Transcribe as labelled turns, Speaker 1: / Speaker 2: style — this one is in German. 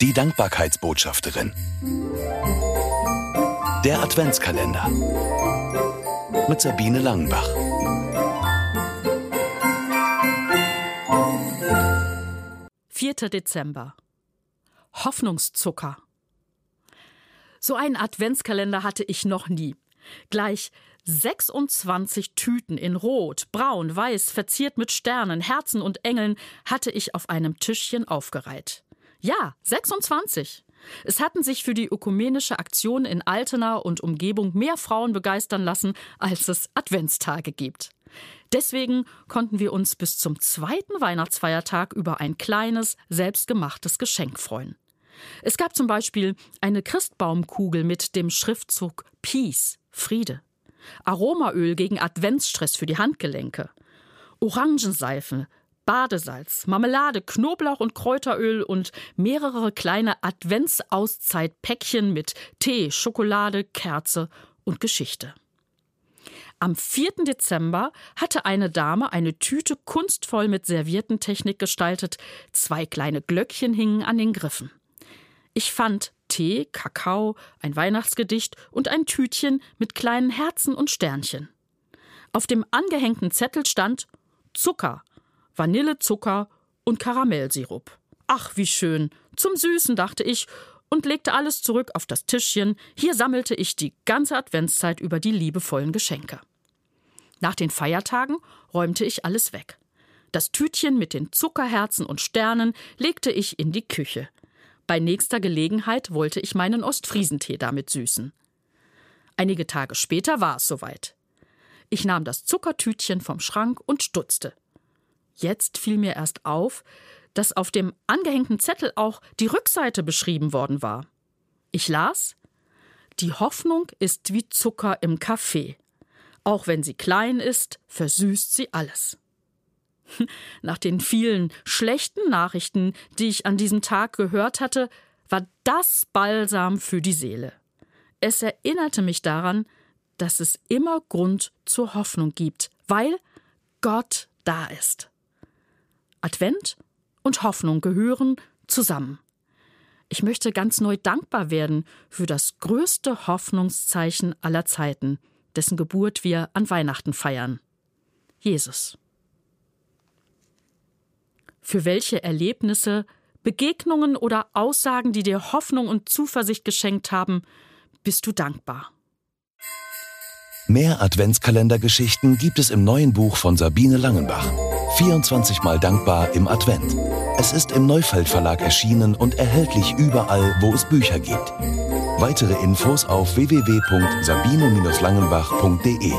Speaker 1: Die Dankbarkeitsbotschafterin. Der Adventskalender. Mit Sabine Langenbach.
Speaker 2: Vierter Dezember. Hoffnungszucker. So einen Adventskalender hatte ich noch nie. Gleich 26 Tüten in Rot, Braun, Weiß, verziert mit Sternen, Herzen und Engeln hatte ich auf einem Tischchen aufgereiht. Ja, 26. Es hatten sich für die ökumenische Aktion in Altena und Umgebung mehr Frauen begeistern lassen, als es Adventstage gibt. Deswegen konnten wir uns bis zum zweiten Weihnachtsfeiertag über ein kleines, selbstgemachtes Geschenk freuen. Es gab zum Beispiel eine Christbaumkugel mit dem Schriftzug Peace, Friede. Aromaöl gegen Adventsstress für die Handgelenke. Orangenseife, Badesalz, Marmelade, Knoblauch und Kräuteröl und mehrere kleine Adventsauszeitpäckchen mit Tee, Schokolade, Kerze und Geschichte. Am 4. Dezember hatte eine Dame eine Tüte kunstvoll mit Serviertentechnik gestaltet, zwei kleine Glöckchen hingen an den Griffen. Ich fand Tee, Kakao, ein Weihnachtsgedicht und ein Tütchen mit kleinen Herzen und Sternchen. Auf dem angehängten Zettel stand Zucker, Vanillezucker und Karamellsirup. Ach, wie schön. Zum Süßen, dachte ich und legte alles zurück auf das Tischchen. Hier sammelte ich die ganze Adventszeit über die liebevollen Geschenke. Nach den Feiertagen räumte ich alles weg. Das Tütchen mit den Zuckerherzen und Sternen legte ich in die Küche. Bei nächster Gelegenheit wollte ich meinen Ostfriesentee damit süßen. Einige Tage später war es soweit. Ich nahm das Zuckertütchen vom Schrank und stutzte. Jetzt fiel mir erst auf, dass auf dem angehängten Zettel auch die Rückseite beschrieben worden war. Ich las Die Hoffnung ist wie Zucker im Kaffee. Auch wenn sie klein ist, versüßt sie alles. Nach den vielen schlechten Nachrichten, die ich an diesem Tag gehört hatte, war das Balsam für die Seele. Es erinnerte mich daran, dass es immer Grund zur Hoffnung gibt, weil Gott da ist. Advent und Hoffnung gehören zusammen. Ich möchte ganz neu dankbar werden für das größte Hoffnungszeichen aller Zeiten, dessen Geburt wir an Weihnachten feiern. Jesus für welche Erlebnisse, Begegnungen oder Aussagen, die dir Hoffnung und Zuversicht geschenkt haben, bist du dankbar.
Speaker 1: Mehr Adventskalendergeschichten gibt es im neuen Buch von Sabine Langenbach. 24 Mal dankbar im Advent. Es ist im Neufeld Verlag erschienen und erhältlich überall, wo es Bücher gibt. Weitere Infos auf www.sabine-langenbach.de.